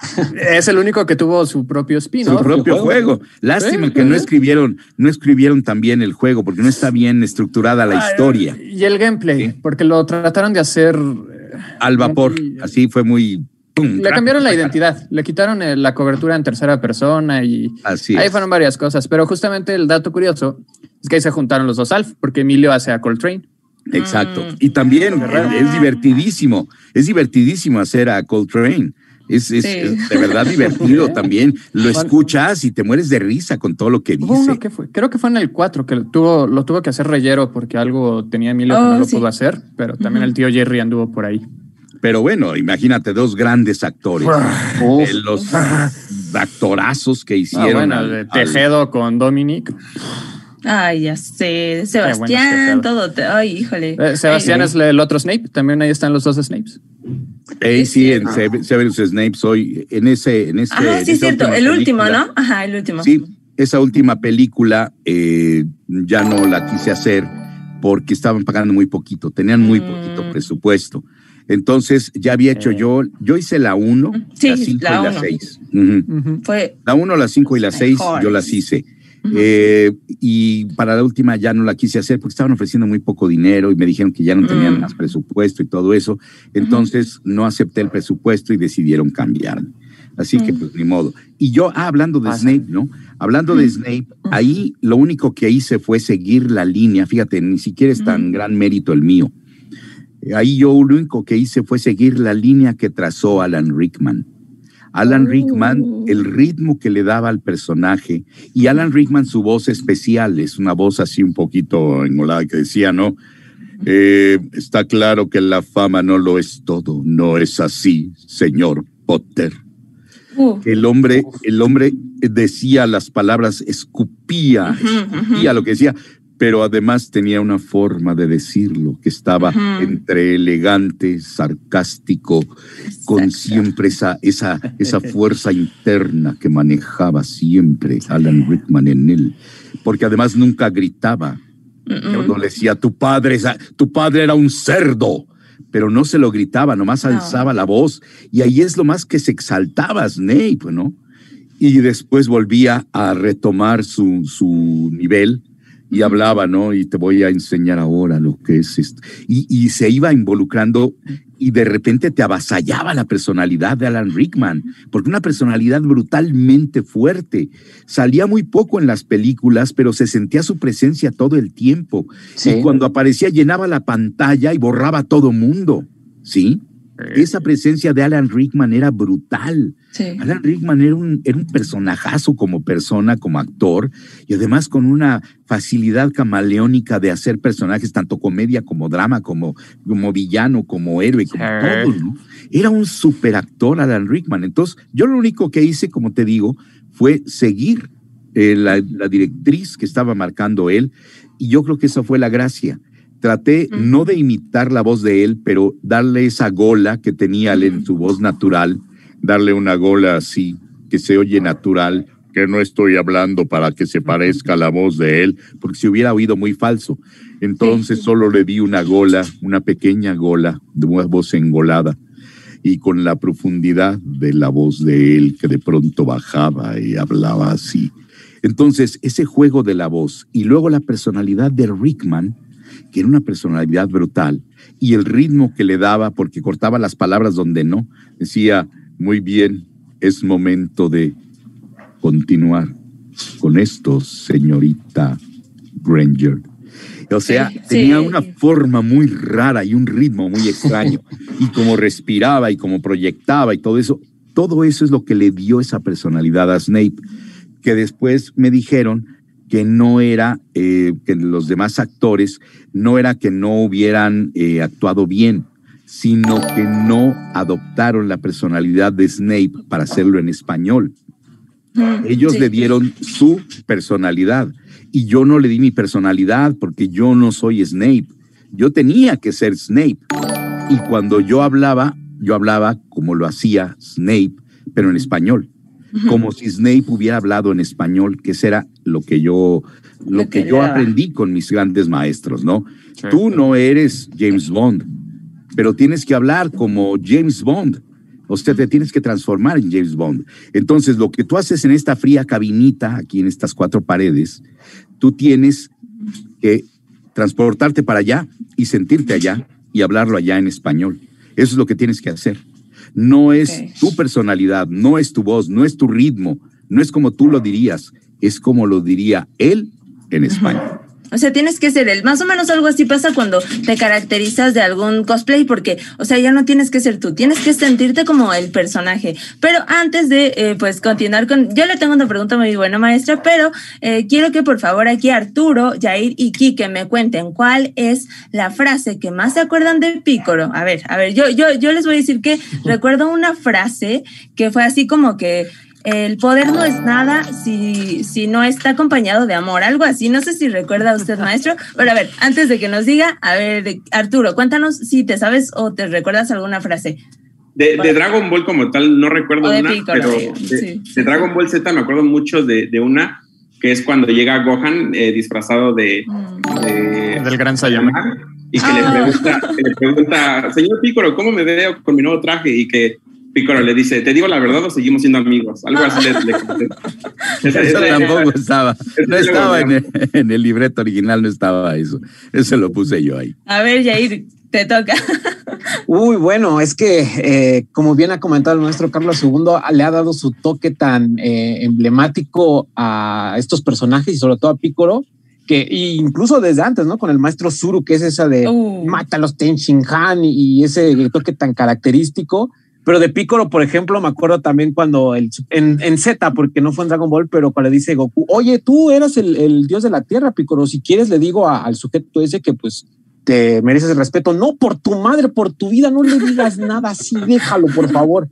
es el único que tuvo su propio spin su propio juego. Lástima Sí, que no escribieron, no escribieron también el juego porque no está bien estructurada la historia. Y el gameplay, Sí. porque lo trataron de hacer. eh, Al vapor, muy- así fue muy. pum, Le cambiaron la identidad, le quitaron eh, la cobertura en tercera persona y Así ahí fueron varias cosas. Pero justamente el dato curioso es que ahí se juntaron los dos Alf, porque Emilio hace a Coltrane. Exacto. Mm. Y también es, es divertidísimo, es divertidísimo hacer a Coltrane. Es, es- Sí. es de verdad <laughs> divertido también. Lo escuchas y te mueres de risa con todo lo que Hubo uno dice. que fue, creo que fue en el 4 que lo tuvo, lo tuvo que hacer Reyero porque algo tenía Emilio que Oh, no lo sí. pudo hacer, pero también el tío Jerry anduvo por ahí. Pero bueno, imagínate dos grandes actores. Uf. Eh, los actorazos que Ah, hicieron. bueno, al- de al- Tejedo con Dominic. Ay, ya sé. Sebastián, todo. Ay, híjole. Eh, Sebastián es el otro Snape. También ahí están los dos Snapes. Eh, sí, en Severus Snape soy en ese, en ese. Ah, sí, es cierto. El último, ¿no? Ajá, el último. Sí, esa última película eh, ya no la quise hacer porque estaban pagando muy poquito, tenían muy mm. poquito presupuesto. Entonces ya había hecho yo, yo hice la 1, la 5 y la 6. Fue la 1, la 5 y la 6, yo las hice. Eh, y para la última ya no la quise hacer porque estaban ofreciendo muy poco dinero y me dijeron que ya no tenían mm. más presupuesto y todo eso. Entonces no acepté el presupuesto y decidieron cambiar. Así que mm. pues ni modo. Y yo, ah, hablando de Snape, ¿no? Hablando de mm. Snape, ahí lo único que hice fue seguir la línea. Fíjate, ni siquiera es tan gran mérito el mío. Ahí yo lo único que hice fue seguir la línea que trazó Alan Rickman. Alan Rickman, oh. el ritmo que le daba al personaje, y Alan Rickman su voz especial, es una voz así un poquito engolada que decía, ¿no? Eh, está claro que la fama no lo es todo, no es así, señor Potter. Uh. El hombre, el hombre decía las palabras, escupía, escupía lo que decía, pero además tenía una forma de decirlo que estaba entre elegante, sarcástico, con siempre esa, esa, esa <laughs> fuerza interna que manejaba siempre Alan Rickman en él, porque además nunca gritaba. Cuando le decía, tu padre, tu padre era un cerdo, pero no se lo gritaba, nomás alzaba la voz, y ahí es lo más que se exaltaba Snape, ¿no? Y después volvía a retomar su, su nivel, y hablaba, ¿no? Y te voy a enseñar ahora lo que es esto. Y, se iba involucrando y de repente te avasallaba la personalidad de Alan Rickman, porque una personalidad brutalmente fuerte. Salía muy poco en las películas, pero se sentía su presencia todo el tiempo. Y cuando aparecía llenaba la pantalla y borraba a todo mundo, ¿sí? Esa presencia de Alan Rickman era brutal. Alan Rickman era un, era un personajazo como persona, como actor, y además con una facilidad camaleónica de hacer personajes, tanto comedia como drama, como, como villano, como héroe, como todo, Era un superactor Alan Rickman. Entonces, yo lo único que hice, como te digo, fue seguir eh, la, la directriz que estaba marcando él, y yo creo que esa fue la gracia Traté no de imitar la voz de él, pero darle esa gola que tenía él en su voz natural, darle una gola así, que se oye natural, que no estoy hablando para que se parezca a la voz de él, porque se hubiera oído muy falso. Entonces solo le di una gola, una pequeña gola, de una voz engolada, y con la profundidad de la voz de él que de pronto bajaba y hablaba así. Entonces, ese juego de la voz y luego la personalidad de Rickman, que era una personalidad brutal, y el ritmo que le daba, porque cortaba las palabras donde no, decía, muy bien, es momento de continuar con esto, señorita Granger. O sea, tenía una forma muy rara y un ritmo muy extraño. <laughs> y como respiraba y como proyectaba y todo eso, todo eso es lo que le dio esa personalidad a Snape, que después me dijeron que no era eh, que los demás actores no era que no hubieran eh, actuado bien, sino que no adoptaron la personalidad de Snape para hacerlo en español. Mm, Ellos le dieron su personalidad y yo no le di mi personalidad porque yo no soy Snape. Yo tenía que ser Snape. Y cuando yo hablaba, yo hablaba como lo hacía Snape, pero en español como si Snape hubiera hablado en español, que será lo que yo, lo, que, yo aprendí con mis grandes maestros, ¿no? Tú no eres James Bond, pero tienes que hablar como James Bond. O sea, te tienes que transformar en James Bond. Entonces, lo que tú haces en esta fría cabinita, aquí en estas cuatro paredes, tú tienes que transportarte para allá y sentirte allá y hablarlo allá en español. Eso es lo que tienes que hacer. No es tu personalidad, no es tu voz, no es tu ritmo, no es como tú lo dirías, es como lo diría él en España. O sea, tienes que ser él. Más o menos algo así pasa cuando te caracterizas de algún cosplay, porque, o sea, ya no tienes que ser tú, tienes que sentirte como el personaje. Pero antes de, eh, pues, continuar con, yo le tengo una pregunta muy buena, maestra, pero eh, quiero que por favor aquí Arturo, Jair y Kike me cuenten cuál es la frase que más se acuerdan de Pícoro. A ver, a ver, yo, yo, yo les voy a decir que recuerdo una frase que fue así como que el poder no es nada si, si no está acompañado de amor, algo así. No sé si recuerda usted, <laughs> maestro, pero a ver, antes de que nos diga, a ver, Arturo, cuéntanos si te sabes o te recuerdas alguna frase. De, Dragon Ball como tal, no recuerdo una, pero de, Dragon Ball Z me acuerdo mucho de, una, que es cuando llega Gohan eh, disfrazado de, mm. Del gran Saiyaman. Y que, le ah. pregunta, que le pregunta, señor Piccolo, ¿cómo me veo con mi nuevo traje? Y que Piccolo le dice, ¿te digo la verdad o seguimos siendo amigos? Algo así le, <laughs> Eso tampoco estaba. No estaba en el, libreto original, no estaba eso. Eso lo puse yo ahí. A ver, Jair, te toca. Uy, bueno, es que eh, como bien ha comentado el maestro Carlos II, le ha dado su toque tan eh, emblemático a estos personajes y sobre todo a Piccolo, que incluso desde antes, ¿no? Con el maestro Zuru, que es esa de uh. mata a los Ten Han y ese toque tan característico pero de Piccolo, por ejemplo, me acuerdo también cuando el, en, en Z, porque no fue en Dragon Ball, pero cuando le dice Goku, oye, tú eras el, el dios de la tierra, Piccolo, si quieres le digo al sujeto ese que pues te mereces el respeto. No, por tu madre, por tu vida, no le digas nada así, déjalo, por favor.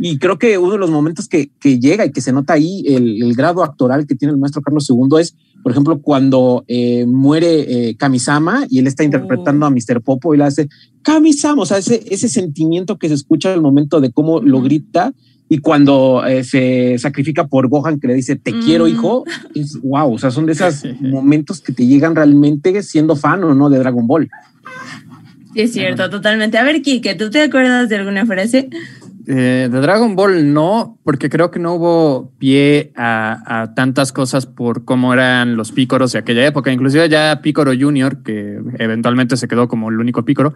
Y creo que uno de los momentos que, que llega y que se nota ahí el, el, grado actoral que tiene el maestro Carlos II es, por ejemplo, cuando eh, muere eh, Kamisama y él está interpretando a oh. Mr. Popo y le hace Kamisama, o sea, ese, ese sentimiento que se escucha al momento de cómo lo grita y cuando eh, se sacrifica por Gohan que le dice te quiero hijo, mm. es wow, o sea, son de esos momentos que te llegan realmente siendo fan o no de Dragon Ball. Sí, es cierto, totalmente. A ver, Kike, ¿tú te acuerdas de alguna frase? Eh, de Dragon Ball no, porque creo que no hubo pie a, tantas cosas por cómo eran los pícoros de aquella época. Inclusive ya Pícoro Junior, que eventualmente se quedó como el único pícoro,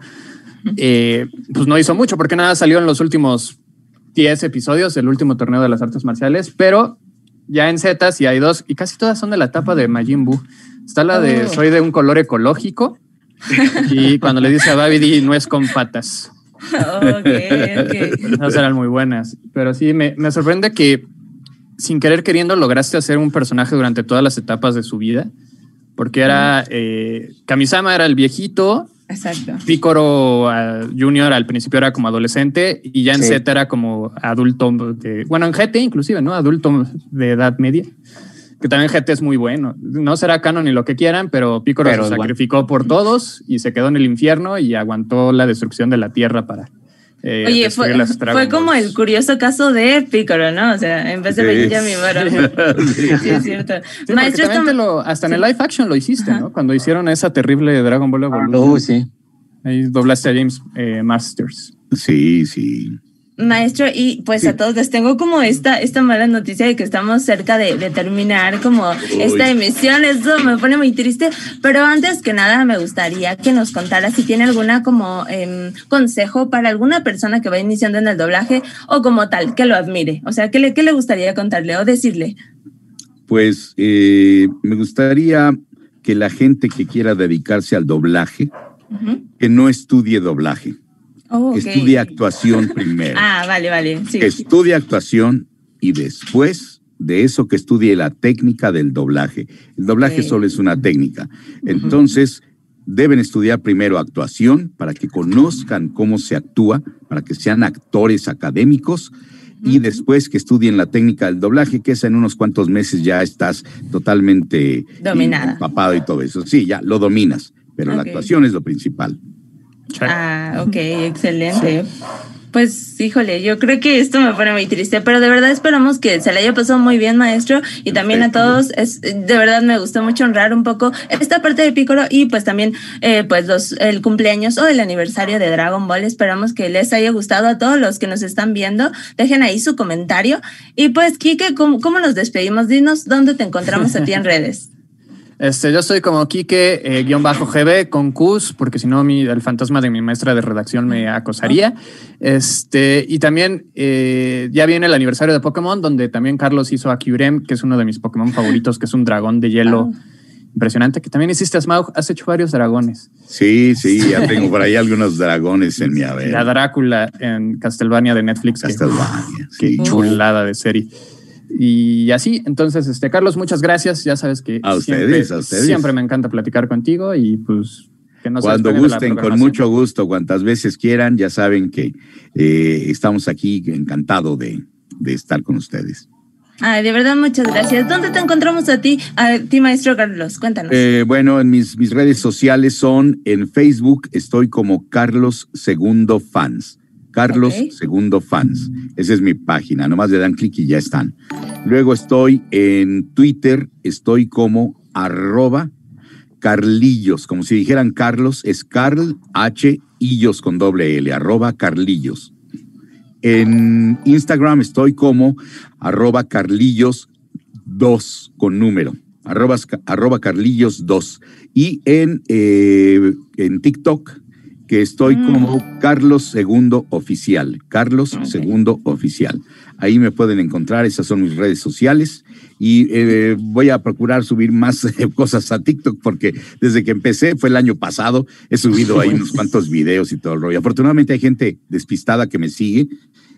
eh, pues no hizo mucho porque nada salió en los últimos 10 episodios, el último torneo de las artes marciales, pero ya en Z sí hay dos y casi todas son de la etapa de Majin Buu. Está la de oh. soy de un color ecológico y cuando le dice a Babidi no es con patas. Okay, Esas <laughs> eran muy buenas, pero sí me, me sorprende que sin querer queriendo lograste hacer un personaje durante todas las etapas de su vida, porque era eh, Kamisama era el viejito, Exacto. Picoro Junior al principio era como adolescente y ya en Z era como adulto, de, bueno, en GT inclusive, ¿no? Adulto de edad media. Que también GT es muy bueno. No será canon ni lo que quieran, pero Picoro se sacrificó por todos y se quedó en el infierno y aguantó la destrucción de la tierra para, eh, Oye, fue, fue, como el curioso caso de Piccolo, ¿no? O sea, en vez de sí. mi <laughs> sí. sí, es cierto. Maestro, hasta en el live action lo hiciste, ¿no? Cuando hicieron esa terrible Dragon Ball Evolution. Oh, sí. Ahí doblaste a James eh, Masters. Sí, sí. Maestro, y pues a todos les tengo como esta, esta mala noticia de que estamos cerca de, terminar como esta emisión. Eso me pone muy triste. Pero antes que nada, me gustaría que nos contara si tiene alguna como em, consejo para alguna persona que va iniciando en el doblaje o como tal, que lo admire. O sea, ¿qué le, qué le gustaría contarle o decirle? Pues eh, me gustaría que la gente que quiera dedicarse al doblaje, que no estudie doblaje Oh, Estudia actuación primero. ah, vale, vale. Sí, Estudia actuación y después de eso que estudie la técnica del doblaje. El doblaje solo es una técnica. Entonces, deben estudiar primero actuación para que conozcan cómo se actúa, para que sean actores académicos. Y después que estudien la técnica del doblaje, que es en unos cuantos meses ya estás totalmente dominada. empapado y todo eso. Sí, ya lo dominas, pero la actuación es lo principal. Ah, ok, excelente. Pues híjole, yo creo que esto me pone muy triste, pero de verdad esperamos que se le haya pasado muy bien, maestro, y también a todos, es, de verdad me gustó mucho honrar un poco esta parte de Piccolo y pues también eh, pues los, el cumpleaños o el aniversario de Dragon Ball. Esperamos que les haya gustado a todos los que nos están viendo. Dejen ahí su comentario. Y pues, Kike, ¿cómo, cómo nos despedimos? Dinos dónde te encontramos a ti en redes. Este, yo soy como Kike, eh, guion bajo GB con Qs, porque si no, el fantasma de mi maestra de redacción me acosaría. Este, y también eh, ya viene el aniversario de Pokémon, donde también Carlos hizo a Kyurem, que es uno de mis Pokémon favoritos, que es un dragón de hielo. Impresionante, que también hiciste Smaug, has hecho varios dragones. Sí, sí, ya tengo por ahí algunos dragones en mi haber. La Drácula en Castlevania de Netflix. Castlevania. Qué chulada de serie. Y así, entonces, este, Carlos, muchas gracias. Ya sabes que a siempre, ustedes, a ustedes. siempre me encanta platicar contigo y pues que nos Cuando gusten, con mucho gusto, cuantas veces quieran, ya saben que eh, estamos aquí encantado de, de estar con ustedes. Ay, de verdad, muchas gracias. ¿Dónde te encontramos a ti, a ti, maestro Carlos? Cuéntanos. Eh, bueno, en mis, mis redes sociales son en Facebook, estoy como Carlos Segundo Fans. Carlos. Segundo Fans. Esa es mi página. Nomás le dan clic y ya están. Luego estoy en Twitter, estoy como arroba Carlillos, como si dijeran Carlos, es Carl H. Illos con doble L, arroba Carlillos. En Instagram estoy como arroba Carlillos 2 con número, arroba, arroba Carlillos 2. Y en, eh, en TikTok, que estoy Mm. como Carlos Segundo Oficial, Carlos Ok. Segundo Oficial. Ahí me pueden encontrar, esas son mis redes sociales. Y eh, voy a procurar subir más eh, <laughs> cosas a TikTok porque desde que empecé, fue el año pasado, he subido ahí <laughs> unos cuantos videos y todo el rollo. Afortunadamente hay gente despistada que me sigue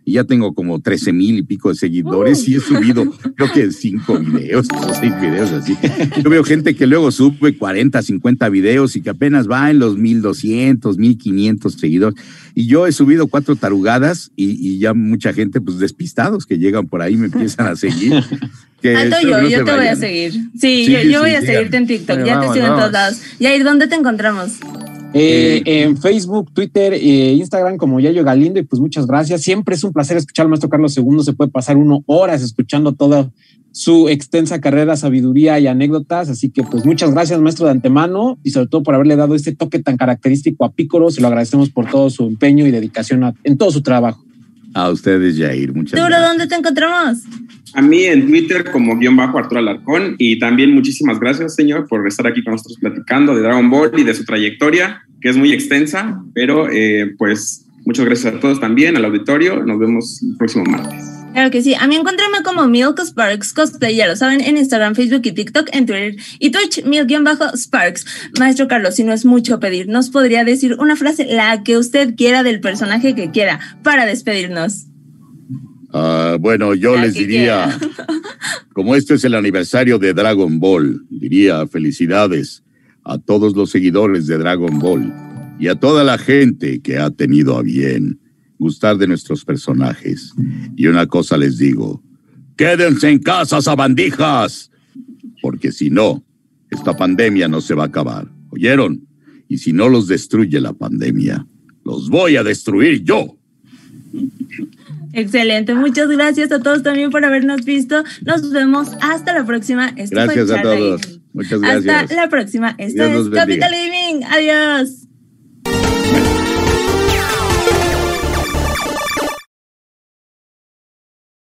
y ya tengo como 13 mil y pico de seguidores y he subido creo que cinco videos <laughs> o seis videos así. Yo veo gente que luego sube 40, 50 videos y que apenas va en los 1200, 1500 seguidores. Y yo he subido cuatro tarugadas y, y ya mucha gente pues despistados que llegan por ahí me <laughs> empiezan a seguir. Que Alto yo, no yo te voy a vayan. seguir. Sí, Sí, yo, yo sí, voy a seguirte en TikTok. Bueno, ya te vamos, sigo en todos vamos. lados. Yair, ¿dónde te encontramos? Eh, en Facebook, Twitter, eh, Instagram como Yayo Galindo y pues muchas gracias. Siempre es un placer escuchar al maestro Carlos II. Se puede pasar uno horas escuchando toda su extensa carrera, sabiduría y anécdotas. Así que pues muchas gracias maestro de antemano y sobre todo por haberle dado este toque tan característico a Pícoro. Se lo agradecemos por todo su empeño y dedicación a- en todo su trabajo. A ustedes, Jair, muchas Duro, gracias. ¿dónde te encontramos? A mí en Twitter como guion bajo Arturo Alarcón y también muchísimas gracias, señor, por estar aquí con nosotros platicando de Dragon Ball y de su trayectoria, que es muy extensa, pero eh, pues muchas gracias a todos también, al auditorio. Nos vemos el próximo martes. Claro que sí. A mí encuéntrame como Milk Sparks Cosplay, ya lo saben, en Instagram, Facebook y TikTok, en Twitter y Twitch, Milk-Sparks. Maestro Carlos, si no es mucho pedir, ¿nos podría decir una frase, la que usted quiera del personaje que quiera, para despedirnos? Ah, bueno, yo La les diría, <laughs> como este es el aniversario de Dragon Ball, diría felicidades a todos los seguidores de Dragon Ball y a toda la gente que ha tenido a bien gustar de nuestros personajes. Y una cosa les digo, quédense en casa, sabandijas, porque si no, esta pandemia no se va a acabar. ¿Oyeron? Y si no los destruye la pandemia, los voy a destruir yo. Excelente, muchas gracias a todos también por habernos visto. Nos vemos hasta la próxima. Esto Gracias a todos. Muchas gracias. Hasta la próxima. Esto Dios es. Capital Gaming. Adiós.